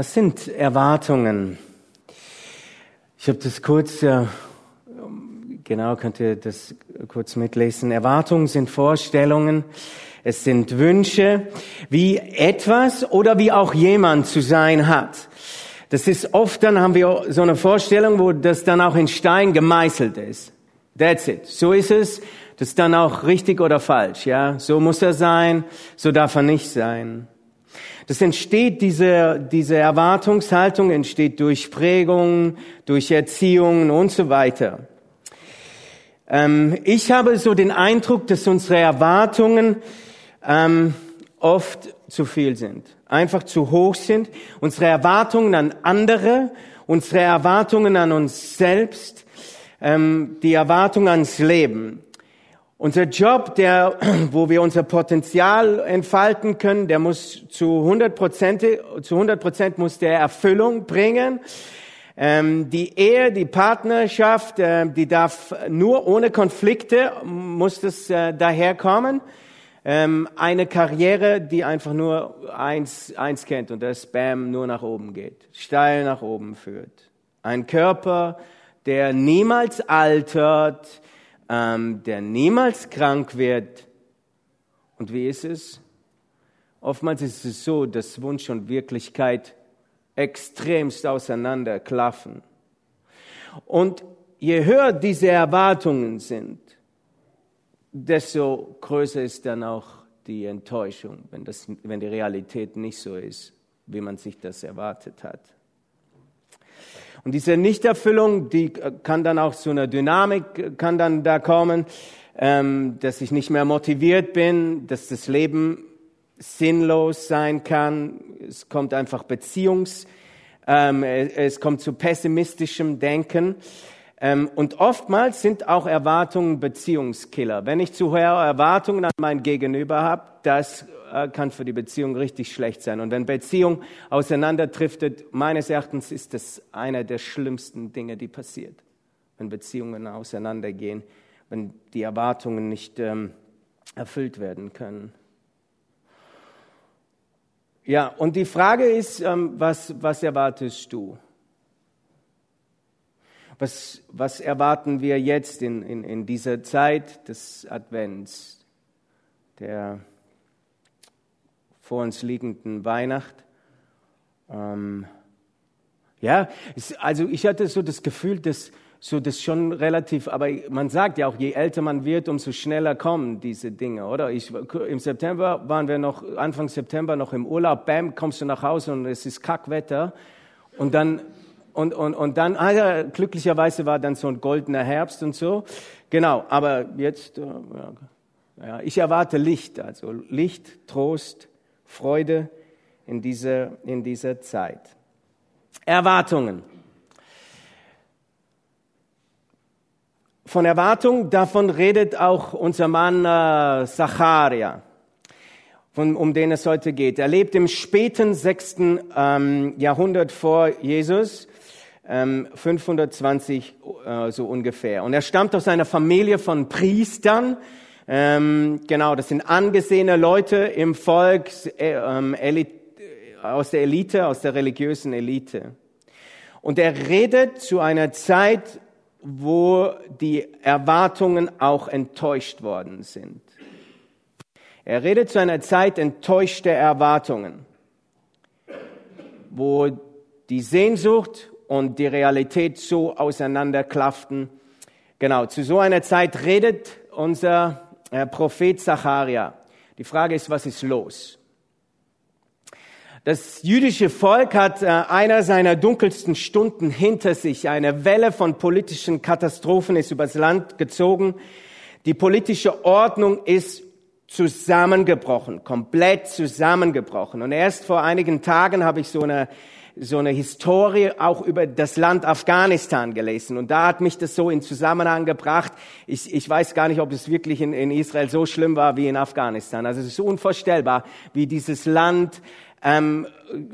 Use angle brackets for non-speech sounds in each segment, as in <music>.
Was sind Erwartungen? Ich habe das kurz, genau, könnt ihr das kurz mitlesen. Erwartungen sind Vorstellungen, es sind Wünsche, wie etwas oder wie auch jemand zu sein hat. Das ist oft, dann haben wir so eine Vorstellung, wo das dann auch in Stein gemeißelt ist. That's it. So ist es. Das ist dann auch richtig oder falsch, ja. So muss er sein, so darf er nicht sein. Das entsteht, diese, diese Erwartungshaltung entsteht durch Prägung, durch Erziehung und so weiter. Ähm, ich habe so den Eindruck, dass unsere Erwartungen ähm, oft zu viel sind, einfach zu hoch sind. Unsere Erwartungen an andere, unsere Erwartungen an uns selbst, ähm, die Erwartungen ans Leben. Unser Job, der, <clears throat> wo wir unser Potenzial entfalten können, der muss zu 100 Prozent, zu 100 Prozent muss der Erfüllung bringen. Ähm, die Ehe, die Partnerschaft, äh, die darf nur ohne Konflikte, muss das äh, daherkommen. Ähm, eine Karriere, die einfach nur eins, eins kennt und das Spam nur nach oben geht, steil nach oben führt. Ein Körper, der niemals altert, ähm, der niemals krank wird. Und wie ist es? Oftmals ist es so, dass Wunsch und Wirklichkeit extremst auseinanderklaffen. Und je höher diese Erwartungen sind, desto größer ist dann auch die Enttäuschung, wenn, das, wenn die Realität nicht so ist, wie man sich das erwartet hat. Und diese Nichterfüllung, die kann dann auch zu einer Dynamik, kann dann da kommen, ähm, dass ich nicht mehr motiviert bin, dass das Leben sinnlos sein kann. Es kommt einfach Beziehungs, ähm, es kommt zu pessimistischem Denken. Ähm, und oftmals sind auch Erwartungen Beziehungskiller. Wenn ich zu hohe Erwartungen an mein Gegenüber habe, das äh, kann für die Beziehung richtig schlecht sein. Und wenn Beziehung auseinanderdriftet, meines Erachtens ist das einer der schlimmsten Dinge, die passiert. Wenn Beziehungen auseinandergehen, wenn die Erwartungen nicht ähm, erfüllt werden können. Ja, und die Frage ist, ähm, was, was erwartest du? Was, was erwarten wir jetzt in, in, in dieser Zeit des Advents, der vor uns liegenden Weihnacht. Ähm, ja, also ich hatte so das Gefühl, dass so das schon relativ, aber man sagt ja auch, je älter man wird, umso schneller kommen diese Dinge, oder? Ich, Im September waren wir noch, Anfang September noch im Urlaub, bam, kommst du nach Hause und es ist Kackwetter und dann, und, und, und dann, ah ja, glücklicherweise war dann so ein goldener Herbst und so, genau, aber jetzt, äh, ja, ich erwarte Licht, also Licht, Trost, Freude in dieser, in dieser Zeit. Erwartungen. Von Erwartung, davon redet auch unser Mann äh, Zacharia, von, um den es heute geht. Er lebt im späten sechsten ähm, Jahrhundert vor Jesus, 520 äh, so ungefähr. Und er stammt aus einer Familie von Priestern, ähm, genau, das sind angesehene Leute im Volk, äh, ähm, aus der Elite, aus der religiösen Elite. Und er redet zu einer Zeit, wo die Erwartungen auch enttäuscht worden sind. Er redet zu einer Zeit enttäuschter Erwartungen, wo die Sehnsucht und die Realität so auseinanderklafften. Genau, zu so einer Zeit redet unser äh, Prophet Zacharia. Die Frage ist, was ist los? Das jüdische Volk hat äh, einer seiner dunkelsten Stunden hinter sich. Eine Welle von politischen Katastrophen ist übers Land gezogen. Die politische Ordnung ist zusammengebrochen, komplett zusammengebrochen. Und erst vor einigen Tagen habe ich so eine so eine Historie auch über das Land Afghanistan gelesen. Und da hat mich das so in Zusammenhang gebracht. Ich, ich weiß gar nicht, ob es wirklich in, in Israel so schlimm war wie in Afghanistan. Also es ist unvorstellbar, wie dieses Land ähm,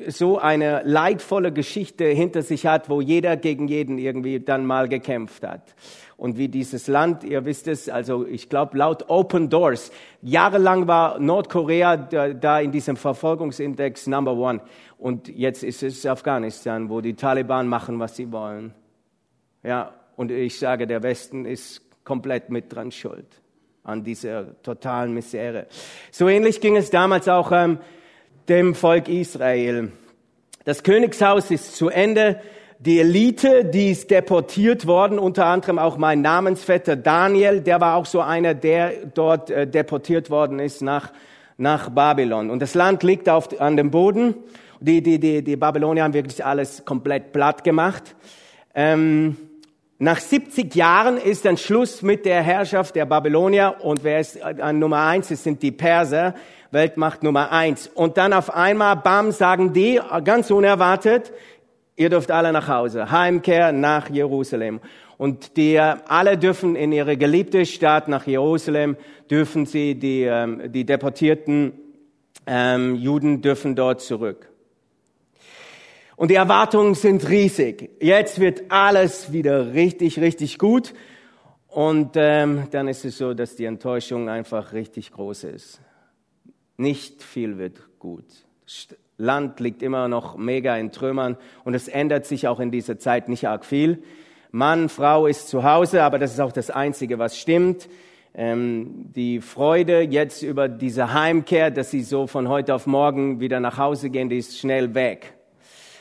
so eine leidvolle Geschichte hinter sich hat, wo jeder gegen jeden irgendwie dann mal gekämpft hat. Und wie dieses Land, ihr wisst es, also ich glaube laut Open Doors, jahrelang war Nordkorea da, da in diesem Verfolgungsindex Number One. Und jetzt ist es Afghanistan, wo die Taliban machen, was sie wollen. Ja, und ich sage, der Westen ist komplett mit dran schuld an dieser totalen Misere. So ähnlich ging es damals auch ähm, dem Volk Israel. Das Königshaus ist zu Ende. Die Elite, die ist deportiert worden, unter anderem auch mein Namensvetter Daniel, der war auch so einer, der dort äh, deportiert worden ist nach, nach Babylon. Und das Land liegt auf, an dem Boden. Die, die, die, die Babylonier haben wirklich alles komplett platt gemacht. Ähm, nach 70 Jahren ist dann Schluss mit der Herrschaft der Babylonier und wer ist an Nummer eins? Es sind die Perser, Weltmacht Nummer eins. Und dann auf einmal, bam, sagen die, ganz unerwartet, ihr dürft alle nach Hause, Heimkehr nach Jerusalem. Und die alle dürfen in ihre geliebte Stadt nach Jerusalem, dürfen sie, die, ähm, die deportierten ähm, Juden dürfen dort zurück. Und die Erwartungen sind riesig. Jetzt wird alles wieder richtig, richtig gut. Und ähm, dann ist es so, dass die Enttäuschung einfach richtig groß ist. Nicht viel wird gut. Land liegt immer noch mega in Trümmern und es ändert sich auch in dieser Zeit nicht arg viel. Mann, Frau ist zu Hause, aber das ist auch das Einzige, was stimmt. Ähm, die Freude jetzt über diese Heimkehr, dass sie so von heute auf morgen wieder nach Hause gehen, die ist schnell weg.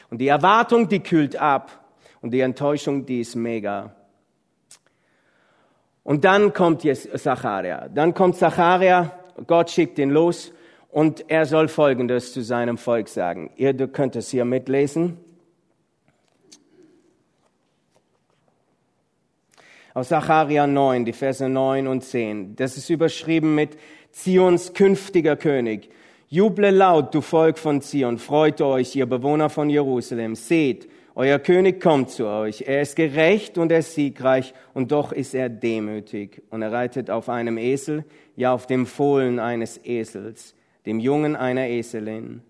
Und die Erwartung, die kühlt ab. Und die Enttäuschung, die ist mega. Und dann kommt jetzt Zacharia. Dann kommt Zacharia, Gott schickt ihn los und er soll Folgendes zu seinem Volk sagen. Ihr könnt es hier mitlesen. Aus Zacharia 9, die Verse 9 und 10. Das ist überschrieben mit Zions künftiger König. Juble laut, du Volk von Zion, freut euch, ihr Bewohner von Jerusalem. Seht, euer König kommt zu euch. Er ist gerecht und er ist siegreich und doch ist er demütig. Und er reitet auf einem Esel, ja auf dem Fohlen eines Esels, dem Jungen einer Eselin.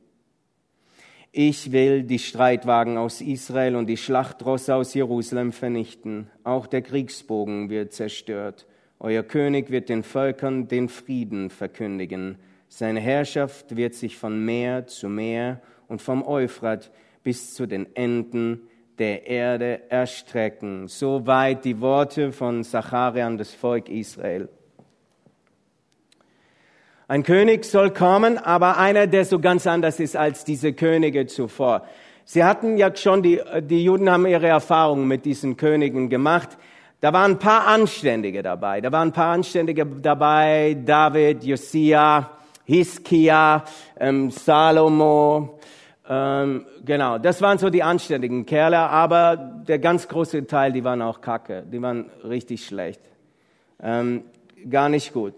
Ich will die Streitwagen aus Israel und die Schlachtrosse aus Jerusalem vernichten. Auch der Kriegsbogen wird zerstört. Euer König wird den Völkern den Frieden verkündigen. Seine Herrschaft wird sich von Meer zu Meer und vom Euphrat bis zu den Enden der Erde erstrecken. Soweit die Worte von Zachariah an das Volk Israel. Ein König soll kommen, aber einer, der so ganz anders ist als diese Könige zuvor. Sie hatten ja schon, die, die Juden haben ihre Erfahrungen mit diesen Königen gemacht. Da waren ein paar Anständige dabei. Da waren ein paar Anständige dabei, David, Josia, Hiskia, ähm, Salomo, ähm, genau, das waren so die anständigen Kerle, aber der ganz große Teil, die waren auch kacke, die waren richtig schlecht, ähm, gar nicht gut.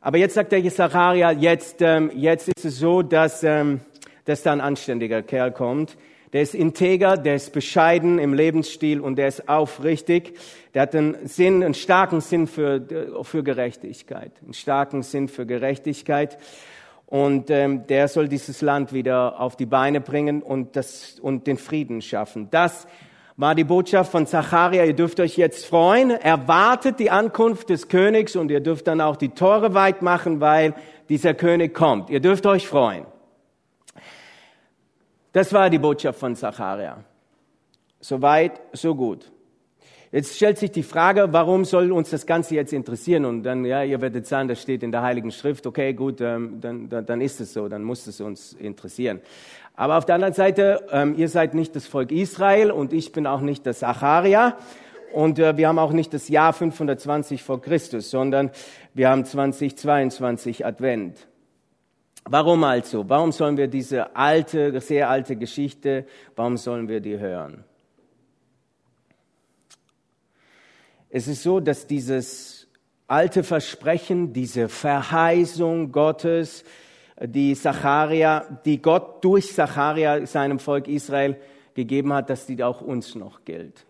Aber jetzt sagt der Zacharia, jetzt, ähm, jetzt ist es so, dass, ähm, dass da ein anständiger Kerl kommt, der ist integer, der ist bescheiden im Lebensstil und der ist aufrichtig. Der hat einen Sinn, einen starken Sinn für, für Gerechtigkeit, einen starken Sinn für Gerechtigkeit. Und ähm, der soll dieses Land wieder auf die Beine bringen und, das, und den Frieden schaffen. Das war die Botschaft von Zacharia. Ihr dürft euch jetzt freuen. Erwartet die Ankunft des Königs und ihr dürft dann auch die Tore weit machen, weil dieser König kommt. Ihr dürft euch freuen. Das war die Botschaft von Zacharia. So weit, so gut. Jetzt stellt sich die Frage, warum soll uns das Ganze jetzt interessieren? Und dann, ja, ihr werdet sagen, das steht in der Heiligen Schrift, okay, gut, ähm, dann, dann, dann ist es so, dann muss es uns interessieren. Aber auf der anderen Seite, ähm, ihr seid nicht das Volk Israel und ich bin auch nicht das Zacharia. Und äh, wir haben auch nicht das Jahr 520 vor Christus, sondern wir haben 2022 Advent. Warum also? Warum sollen wir diese alte, sehr alte Geschichte, warum sollen wir die hören? Es ist so, dass dieses alte Versprechen, diese Verheißung Gottes, die Zacharia, die Gott durch Zacharia seinem Volk Israel gegeben hat, dass die auch uns noch gilt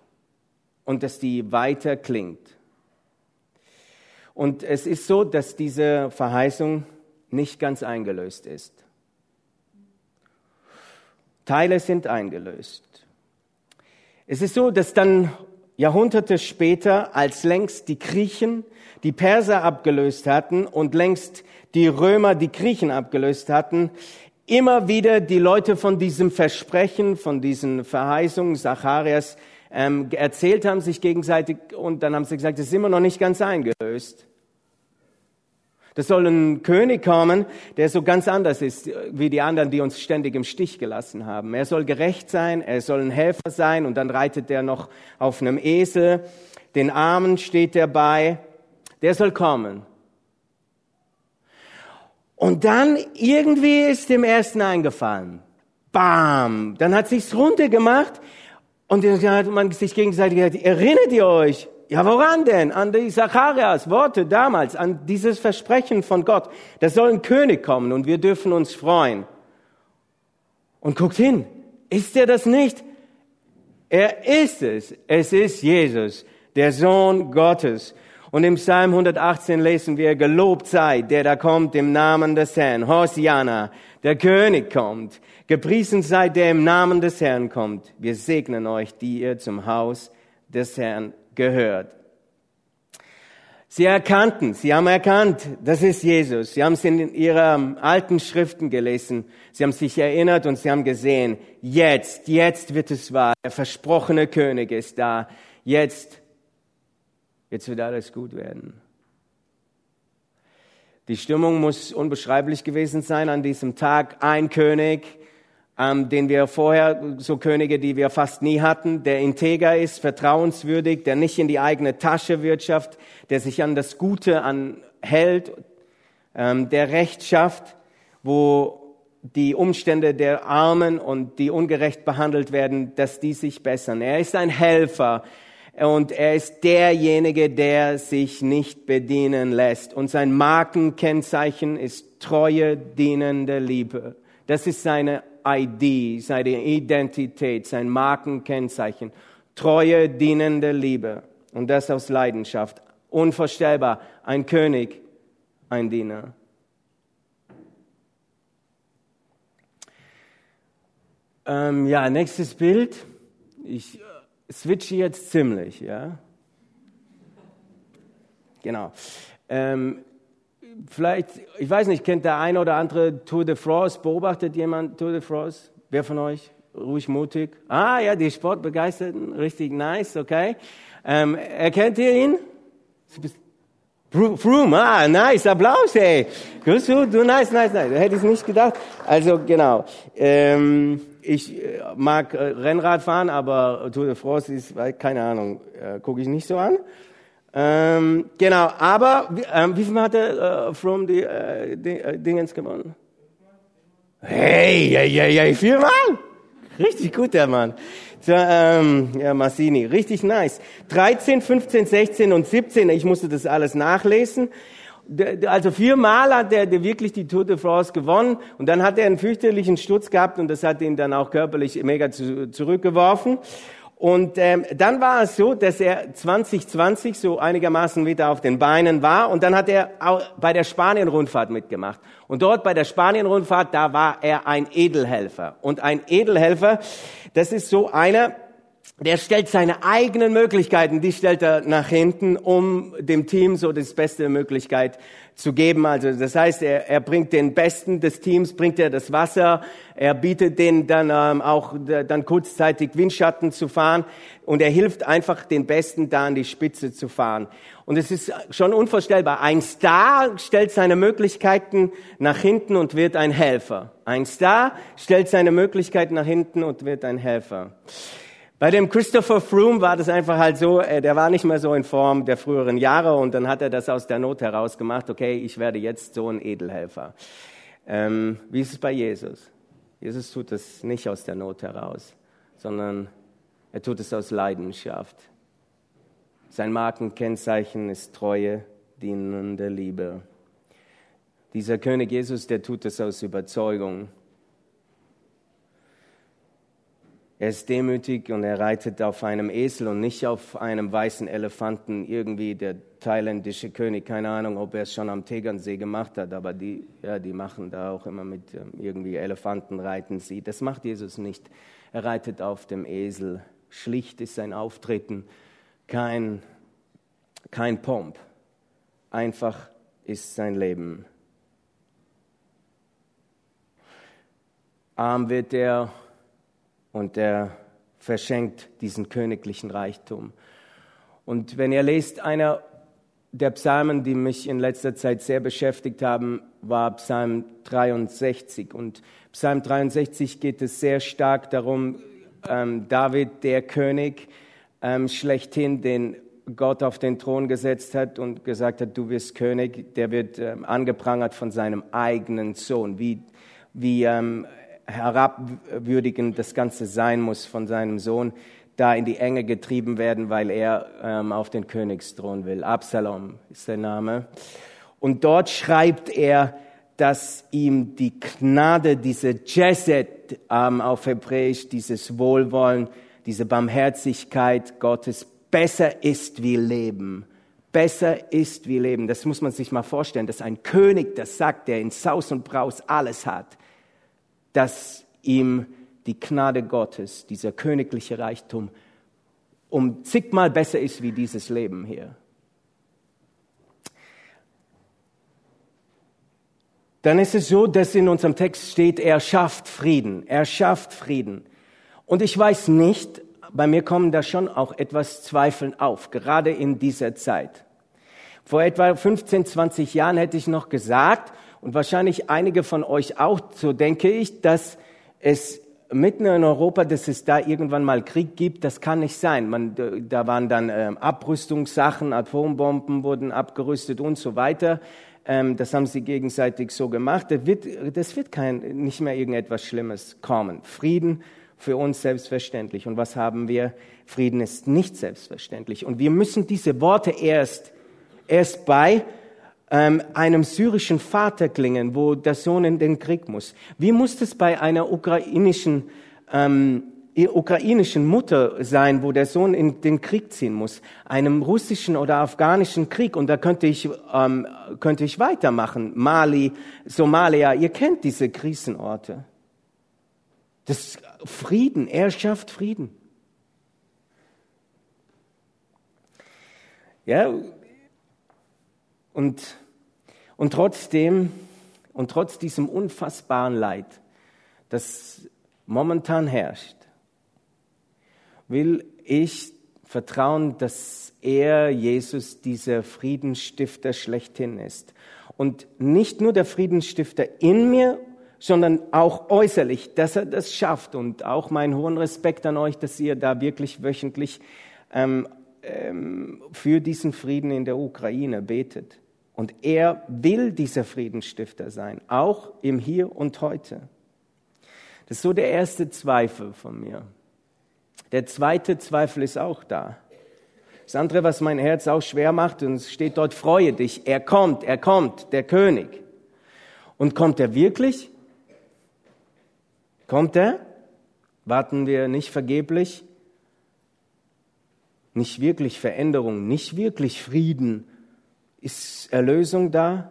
und dass die weiter klingt. Und es ist so, dass diese Verheißung nicht ganz eingelöst ist. Teile sind eingelöst. Es ist so, dass dann Jahrhunderte später, als längst die Griechen die Perser abgelöst hatten und längst die Römer die Griechen abgelöst hatten, immer wieder die Leute von diesem Versprechen, von diesen Verheißungen Zacharias ähm, erzählt haben, sich gegenseitig, und dann haben sie gesagt, es ist immer noch nicht ganz eingelöst. Da soll ein König kommen, der so ganz anders ist wie die anderen, die uns ständig im Stich gelassen haben. Er soll gerecht sein, er soll ein Helfer sein und dann reitet er noch auf einem Esel. Den Armen steht er bei. Der soll kommen. Und dann irgendwie ist dem Ersten eingefallen. Bam! Dann hat sich's runtergemacht und dann hat man sich gegenseitig gesagt, erinnert ihr euch? Ja, woran denn? An die Zacharias Worte damals, an dieses Versprechen von Gott. Da soll ein König kommen und wir dürfen uns freuen. Und guckt hin. Ist er das nicht? Er ist es. Es ist Jesus, der Sohn Gottes. Und im Psalm 118 lesen wir, gelobt sei, der da kommt im Namen des Herrn. Hosiana, der König kommt. Gepriesen sei, der im Namen des Herrn kommt. Wir segnen euch, die ihr zum Haus des Herrn gehört. Sie erkannten, sie haben erkannt, das ist Jesus. Sie haben es in ihren alten Schriften gelesen. Sie haben sich erinnert und sie haben gesehen, jetzt, jetzt wird es wahr. Der versprochene König ist da. Jetzt Jetzt wird alles gut werden. Die Stimmung muss unbeschreiblich gewesen sein an diesem Tag. Ein König, ähm, den wir vorher, so Könige, die wir fast nie hatten, der integer ist, vertrauenswürdig, der nicht in die eigene Tasche wirtschafft, der sich an das Gute anhält, ähm, der Recht schafft, wo die Umstände der Armen und die ungerecht behandelt werden, dass die sich bessern. Er ist ein Helfer, und er ist derjenige, der sich nicht bedienen lässt. Und sein Markenkennzeichen ist treue, dienende Liebe. Das ist seine ID, seine Identität, sein Markenkennzeichen. Treue, dienende Liebe. Und das aus Leidenschaft. Unvorstellbar. Ein König, ein Diener. Ähm, ja, nächstes Bild. Ich switche jetzt ziemlich, ja. Genau. Ähm, vielleicht, ich weiß nicht, kennt der eine oder andere Tour de France? Beobachtet jemand Tour de France? Wer von euch? Ruhig mutig. Ah, ja, die Sportbegeisterten, richtig nice, okay. Ähm, erkennt ihr ihn? Froome, ah, nice, Applaus, hey. Grüß du, du, nice, nice, nice. Hätte ich nicht gedacht. Also, genau. Ähm, ich äh, mag äh, Rennrad fahren, aber Tour de France ist, keine Ahnung, äh, gucke ich nicht so an. Ähm, genau, aber ähm, wie viel hat er äh, From die, äh, die äh, Dingens gewonnen? Hey, hey, hey, hey, viermal? Richtig gut, der Mann. So, ähm, ja, Massini, richtig nice. 13, 15, 16 und 17, ich musste das alles nachlesen also viermal hat er wirklich die Tour de France gewonnen und dann hat er einen fürchterlichen Sturz gehabt und das hat ihn dann auch körperlich mega zurückgeworfen. Und ähm, dann war es so, dass er 2020 so einigermaßen wieder auf den Beinen war und dann hat er auch bei der Spanien-Rundfahrt mitgemacht. Und dort bei der Spanien-Rundfahrt, da war er ein Edelhelfer. Und ein Edelhelfer, das ist so einer, der stellt seine eigenen Möglichkeiten, die stellt er nach hinten, um dem Team so das beste Möglichkeit zu geben. Also das heißt, er, er bringt den Besten des Teams, bringt er das Wasser, er bietet denen dann ähm, auch dann kurzzeitig Windschatten zu fahren und er hilft einfach den Besten da an die Spitze zu fahren. Und es ist schon unvorstellbar. Ein Star stellt seine Möglichkeiten nach hinten und wird ein Helfer. Ein Star stellt seine Möglichkeiten nach hinten und wird ein Helfer. Bei dem Christopher Froome war das einfach halt so, äh, der war nicht mehr so in Form der früheren Jahre und dann hat er das aus der Not heraus gemacht, okay, ich werde jetzt so ein Edelhelfer. Ähm, wie ist es bei Jesus? Jesus tut das nicht aus der Not heraus, sondern er tut es aus Leidenschaft. Sein Markenkennzeichen ist Treue, dienende Liebe. Dieser König Jesus, der tut es aus Überzeugung. Er ist demütig und er reitet auf einem Esel und nicht auf einem weißen Elefanten. Irgendwie der thailändische König, keine Ahnung, ob er es schon am Tegernsee gemacht hat, aber die, ja, die machen da auch immer mit ähm, irgendwie Elefanten reiten sie. Das macht Jesus nicht. Er reitet auf dem Esel. Schlicht ist sein Auftreten, kein, kein Pomp. Einfach ist sein Leben. Arm wird er und er verschenkt diesen königlichen Reichtum. Und wenn ihr lest, einer der Psalmen, die mich in letzter Zeit sehr beschäftigt haben, war Psalm 63. Und Psalm 63 geht es sehr stark darum, ähm, David, der König, ähm, schlechthin, den Gott auf den Thron gesetzt hat und gesagt hat, du wirst König, der wird ähm, angeprangert von seinem eigenen Sohn, wie, wie ähm, herabwürdigend das Ganze sein muss von seinem Sohn, da in die Enge getrieben werden, weil er ähm, auf den Königsthron will. Absalom ist der Name. Und dort schreibt er, dass ihm die Gnade, diese Jesset ähm, auf Hebräisch, dieses Wohlwollen, diese Barmherzigkeit Gottes besser ist wie Leben. Besser ist wie Leben. Das muss man sich mal vorstellen, dass ein König das sagt, der in Saus und Braus alles hat, dass ihm die Gnade Gottes, dieser königliche Reichtum, um zigmal besser ist wie dieses Leben hier. Dann ist es so, dass in unserem Text steht, er schafft Frieden, er schafft Frieden. Und ich weiß nicht, bei mir kommen da schon auch etwas Zweifeln auf, gerade in dieser Zeit. Vor etwa 15, 20 Jahren hätte ich noch gesagt, und wahrscheinlich einige von euch auch, so denke ich, dass es mitten in Europa, dass es da irgendwann mal Krieg gibt, das kann nicht sein. Man, da waren dann ähm, Abrüstungssachen, Atombomben wurden abgerüstet und so weiter. Ähm, das haben sie gegenseitig so gemacht. Das wird, das wird kein, nicht mehr irgendetwas Schlimmes kommen. Frieden für uns selbstverständlich. Und was haben wir? Frieden ist nicht selbstverständlich. Und wir müssen diese Worte erst, erst bei ähm, einem syrischen Vater klingen, wo der Sohn in den Krieg muss? Wie muss das bei einer ukrainischen, ähm, ukrainischen Mutter sein, wo der Sohn in den Krieg ziehen muss? Einem russischen oder afghanischen Krieg? Und da könnte ich, ähm, könnte ich weitermachen. Mali, Somalia, ihr kennt diese Krisenorte. Das Frieden, er schafft Frieden. Ja, und, und trotzdem, und trotz diesem unfassbaren Leid, das momentan herrscht, will ich vertrauen, dass er, Jesus, dieser Friedensstifter schlechthin ist. Und nicht nur der Friedensstifter in mir, sondern auch äußerlich, dass er das schafft. Und auch meinen hohen Respekt an euch, dass ihr da wirklich wöchentlich ähm, ähm, für diesen Frieden in der Ukraine betet. Und er will dieser Friedensstifter sein, auch im Hier und Heute. Das ist so der erste Zweifel von mir. Der zweite Zweifel ist auch da. Das andere, was mein Herz auch schwer macht, und es steht dort, freue dich, er kommt, er kommt, der König. Und kommt er wirklich? Kommt er? Warten wir nicht vergeblich? Nicht wirklich Veränderung, nicht wirklich Frieden, ist Erlösung da?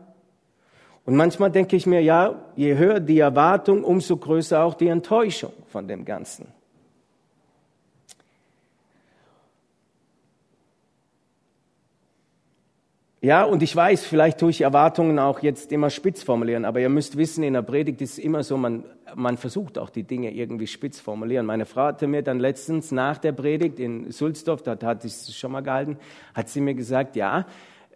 Und manchmal denke ich mir, ja, je höher die Erwartung, umso größer auch die Enttäuschung von dem Ganzen. Ja, und ich weiß, vielleicht tue ich Erwartungen auch jetzt immer spitz formulieren, aber ihr müsst wissen, in der Predigt ist es immer so, man, man versucht auch die Dinge irgendwie spitz formulieren. Meine Frau hatte mir dann letztens nach der Predigt in Sulzdorf, da hatte ich es schon mal gehalten, hat sie mir gesagt, ja,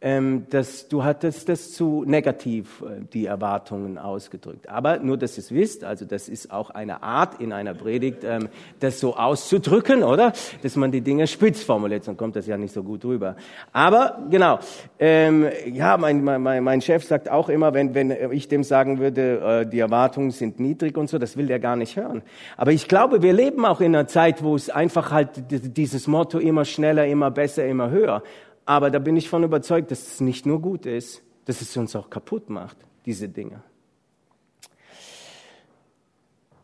ähm, dass du hattest das zu negativ, äh, die Erwartungen ausgedrückt. Aber nur, dass ihr es wisst, also das ist auch eine Art in einer Predigt, ähm, das so auszudrücken, oder? Dass man die Dinge spitz formuliert, dann kommt das ja nicht so gut rüber. Aber genau, ähm, ja, mein, mein, mein Chef sagt auch immer, wenn, wenn ich dem sagen würde, äh, die Erwartungen sind niedrig und so, das will der gar nicht hören. Aber ich glaube, wir leben auch in einer Zeit, wo es einfach halt dieses Motto immer schneller, immer besser, immer höher aber da bin ich von überzeugt, dass es nicht nur gut ist, dass es uns auch kaputt macht, diese Dinge.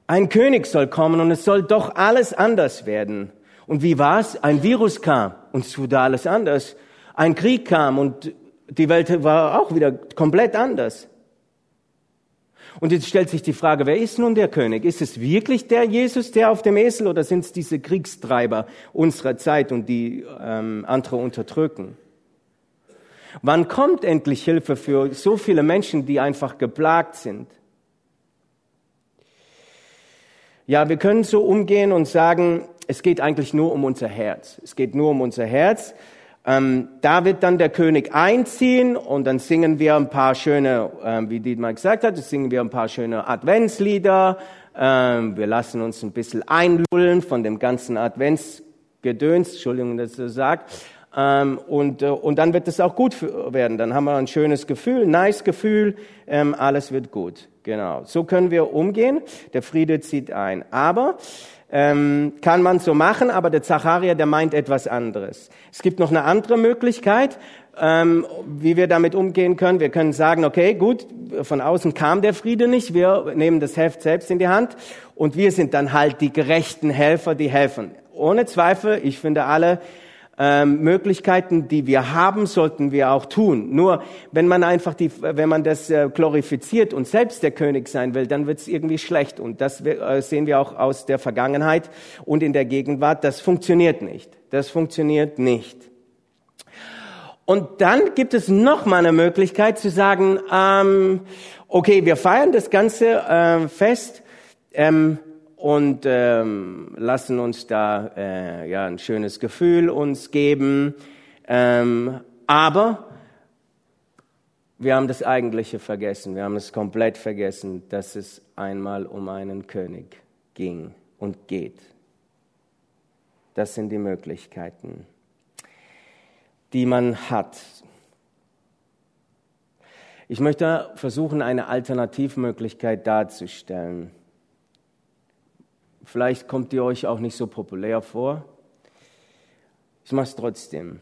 Ein König soll kommen und es soll doch alles anders werden. Und wie war's? Ein Virus kam und es wurde alles anders. Ein Krieg kam und die Welt war auch wieder komplett anders. Und jetzt stellt sich die Frage, wer ist nun der König? Ist es wirklich der Jesus, der auf dem Esel, oder sind es diese Kriegstreiber unserer Zeit und die ähm, andere unterdrücken? Wann kommt endlich Hilfe für so viele Menschen, die einfach geplagt sind? Ja, wir können so umgehen und sagen, es geht eigentlich nur um unser Herz. Es geht nur um unser Herz. Ähm, da wird dann der König einziehen und dann singen wir ein paar schöne, ähm, wie Dietmar gesagt hat, singen wir ein paar schöne Adventslieder. Ähm, wir lassen uns ein bisschen einlullen von dem ganzen Adventsgedöns, Entschuldigung, dass ich das sagt. Ähm, und, äh, und dann wird es auch gut werden. Dann haben wir ein schönes Gefühl, nice Gefühl, ähm, alles wird gut. Genau. So können wir umgehen. Der Friede zieht ein. Aber ähm, kann man so machen, aber der Zacharia, der meint etwas anderes. Es gibt noch eine andere Möglichkeit, ähm, wie wir damit umgehen können. Wir können sagen, okay, gut, von außen kam der Friede nicht, wir nehmen das Heft selbst in die Hand und wir sind dann halt die gerechten Helfer, die helfen. Ohne Zweifel, ich finde alle ähm, Möglichkeiten, die wir haben, sollten wir auch tun. Nur wenn man einfach die, wenn man das äh, glorifiziert und selbst der König sein will, dann wird es irgendwie schlecht. Und das äh, sehen wir auch aus der Vergangenheit und in der Gegenwart. Das funktioniert nicht. Das funktioniert nicht. Und dann gibt es noch mal eine Möglichkeit zu sagen, ähm, okay, wir feiern das ganze äh, Fest. Ähm, und ähm, lassen uns da äh, ja ein schönes Gefühl uns geben. Ähm, aber wir haben das Eigentliche vergessen. Wir haben es komplett vergessen, dass es einmal um einen König ging und geht. Das sind die Möglichkeiten, die man hat. Ich möchte versuchen, eine Alternativmöglichkeit darzustellen. Vielleicht kommt die euch auch nicht so populär vor. Ich mache es trotzdem.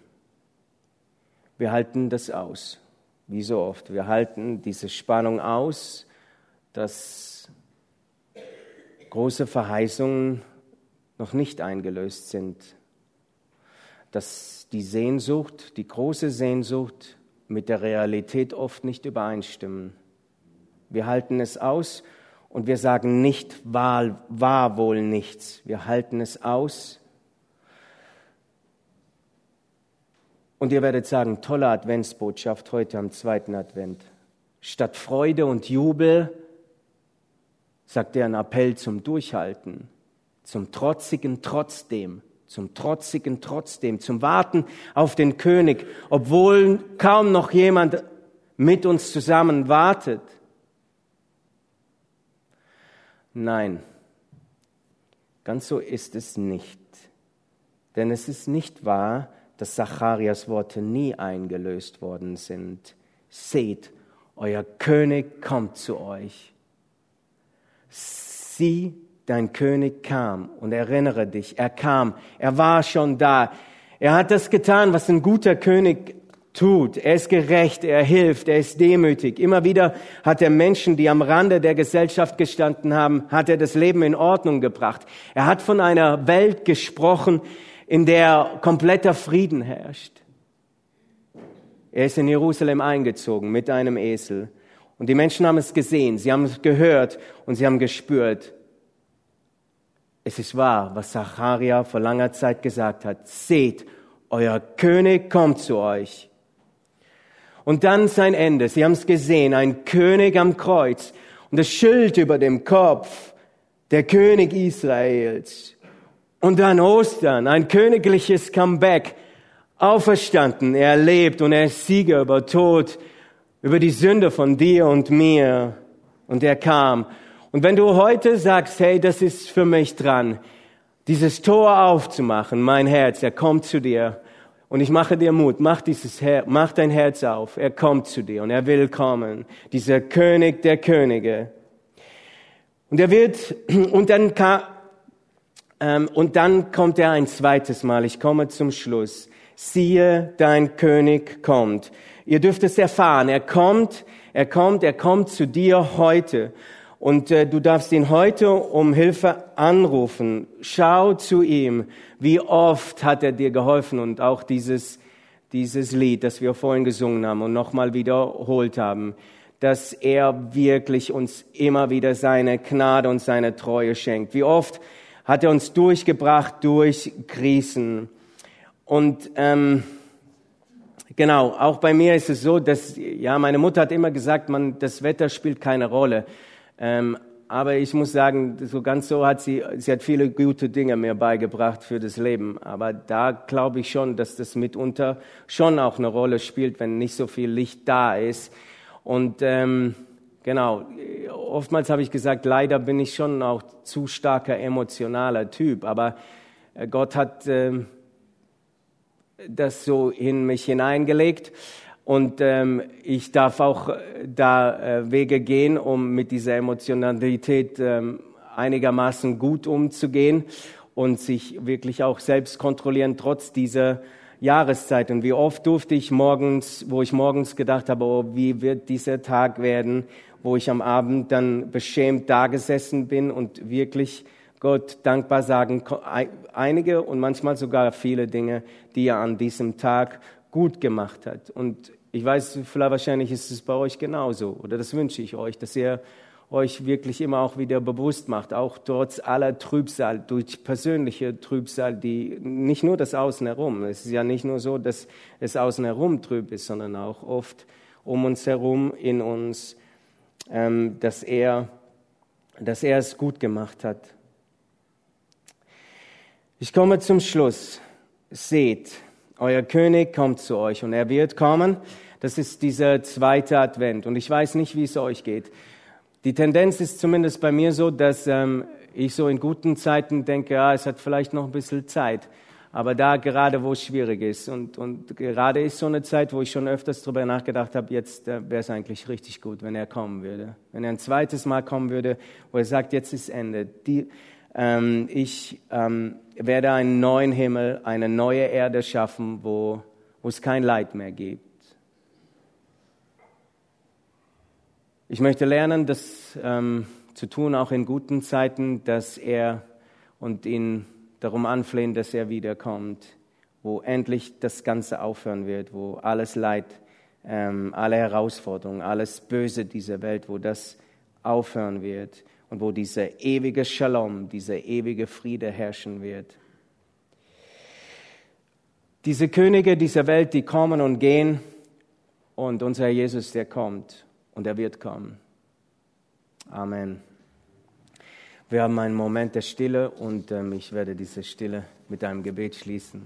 Wir halten das aus, wie so oft. Wir halten diese Spannung aus, dass große Verheißungen noch nicht eingelöst sind, dass die Sehnsucht, die große Sehnsucht mit der Realität oft nicht übereinstimmen. Wir halten es aus und wir sagen nicht, war, war wohl nichts. Wir halten es aus. Und ihr werdet sagen, tolle Adventsbotschaft heute am zweiten Advent. Statt Freude und Jubel sagt er einen Appell zum Durchhalten, zum trotzigen Trotzdem, zum trotzigen Trotzdem, zum Warten auf den König, obwohl kaum noch jemand mit uns zusammen wartet. Nein, ganz so ist es nicht. Denn es ist nicht wahr, dass Zacharias Worte nie eingelöst worden sind. Seht, euer König kommt zu euch. Sieh, dein König kam und erinnere dich, er kam, er war schon da. Er hat das getan, was ein guter König tut. Er ist gerecht, er hilft, er ist demütig. Immer wieder hat er Menschen, die am Rande der Gesellschaft gestanden haben, hat er das Leben in Ordnung gebracht. Er hat von einer Welt gesprochen, in der kompletter Frieden herrscht. Er ist in Jerusalem eingezogen mit einem Esel. Und die Menschen haben es gesehen, sie haben es gehört und sie haben gespürt. Es ist wahr, was Zacharia vor langer Zeit gesagt hat. Seht, euer König kommt zu euch. Und dann sein Ende. Sie haben es gesehen, ein König am Kreuz und das Schild über dem Kopf, der König Israels. Und dann Ostern, ein königliches Comeback, auferstanden, er lebt und er ist Sieger über Tod, über die Sünde von dir und mir. Und er kam. Und wenn du heute sagst, hey, das ist für mich dran, dieses Tor aufzumachen, mein Herz, er kommt zu dir und ich mache dir Mut, mach, dieses Her mach dein Herz auf. Er kommt zu dir und er will kommen. Dieser König der Könige. Und er wird, <clears throat> und dann, ähm, und dann kommt er ein zweites Mal. Ich komme zum Schluss. Siehe, dein König kommt. Ihr dürft es erfahren. Er kommt, er kommt, er kommt zu dir heute. Und äh, du darfst ihn heute um Hilfe anrufen. Schau zu ihm. Wie oft hat er dir geholfen und auch dieses, dieses Lied, das wir vorhin gesungen haben und nochmal wiederholt haben, dass er wirklich uns immer wieder seine Gnade und seine Treue schenkt. Wie oft hat er uns durchgebracht durch Krisen. Und ähm, genau, auch bei mir ist es so, dass ja meine Mutter hat immer gesagt, man das Wetter spielt keine Rolle. Ähm, aber ich muss sagen, so ganz so hat sie, sie hat viele gute Dinge mir beigebracht für das Leben. Aber da glaube ich schon, dass das mitunter schon auch eine Rolle spielt, wenn nicht so viel Licht da ist. Und ähm, genau, oftmals habe ich gesagt, leider bin ich schon auch zu starker emotionaler Typ. Aber äh, Gott hat äh, das so in mich hineingelegt. Und ähm, ich darf auch äh, da äh, Wege gehen, um mit dieser Emotionalität ähm, einigermaßen gut umzugehen und sich wirklich auch selbst kontrollieren, trotz dieser Jahreszeit. Und wie oft durfte ich morgens, wo ich morgens gedacht habe, oh, wie wird dieser Tag werden, wo ich am Abend dann beschämt da gesessen bin und wirklich Gott dankbar sagen, einige und manchmal sogar viele Dinge, die er an diesem Tag gut gemacht hat. Und ich weiß, wahrscheinlich ist es bei euch genauso, oder das wünsche ich euch, dass ihr euch wirklich immer auch wieder bewusst macht, auch trotz aller Trübsal, durch persönliche Trübsal, die nicht nur das Außen herum, es ist ja nicht nur so, dass es außen herum trüb ist, sondern auch oft um uns herum, in uns, ähm, dass, er, dass er es gut gemacht hat. Ich komme zum Schluss. Seht, euer König kommt zu euch und er wird kommen. Das ist dieser zweite Advent. Und ich weiß nicht, wie es euch geht. Die Tendenz ist zumindest bei mir so, dass ähm, ich so in guten Zeiten denke, ja, es hat vielleicht noch ein bisschen Zeit. Aber da gerade, wo es schwierig ist. Und, und gerade ist so eine Zeit, wo ich schon öfters darüber nachgedacht habe, jetzt äh, wäre es eigentlich richtig gut, wenn er kommen würde. Wenn er ein zweites Mal kommen würde, wo er sagt, jetzt ist Ende. Die, ähm, ich ähm, werde einen neuen Himmel, eine neue Erde schaffen, wo, wo es kein Leid mehr gibt. Ich möchte lernen, das ähm, zu tun, auch in guten Zeiten, dass er und ihn darum anflehen, dass er wiederkommt, wo endlich das Ganze aufhören wird, wo alles Leid, ähm, alle Herausforderungen, alles Böse dieser Welt, wo das aufhören wird und wo dieser ewige Shalom, dieser ewige Friede herrschen wird. Diese Könige dieser Welt, die kommen und gehen und unser Jesus, der kommt und er wird kommen. Amen. Wir haben einen Moment der Stille und ähm, ich werde diese Stille mit einem Gebet schließen.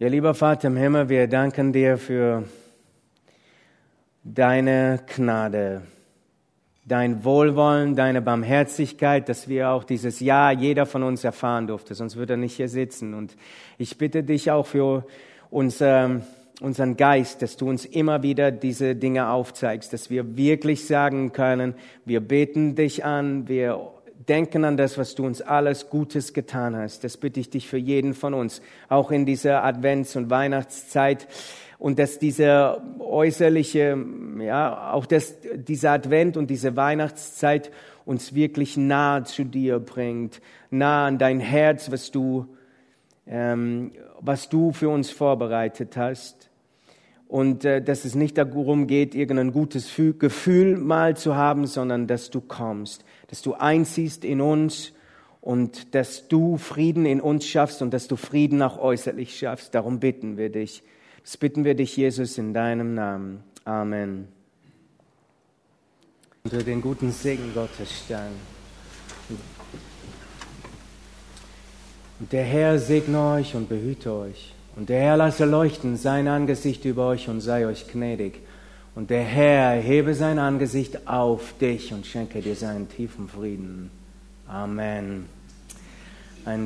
Ja, lieber Vater im Himmel, wir danken dir für deine Gnade, dein Wohlwollen, deine Barmherzigkeit, dass wir auch dieses Jahr jeder von uns erfahren durfte, sonst würde er nicht hier sitzen. Und ich bitte dich auch für unser, unseren Geist, dass du uns immer wieder diese Dinge aufzeigst, dass wir wirklich sagen können, wir beten dich an, wir denken an das, was du uns alles Gutes getan hast. Das bitte ich dich für jeden von uns, auch in dieser Advents- und Weihnachtszeit. Und dass diese äußerliche, ja, auch dass dieser Advent und diese Weihnachtszeit uns wirklich nahe zu dir bringt, nah an dein Herz, was du, ähm, was du für uns vorbereitet hast und äh, dass es nicht darum geht, irgendein gutes Gefühl mal zu haben, sondern dass du kommst, dass du einziehst in uns und dass du Frieden in uns schaffst und dass du Frieden auch äußerlich schaffst. Darum bitten wir dich. Das bitten wir dich, Jesus, in deinem Namen. Amen. Unter den guten Segen Gottes stellen. Und der Herr segne euch und behüte euch. Und der Herr lasse leuchten sein Angesicht über euch und sei euch gnädig. Und der Herr hebe sein Angesicht auf dich und schenke dir seinen tiefen Frieden. Amen.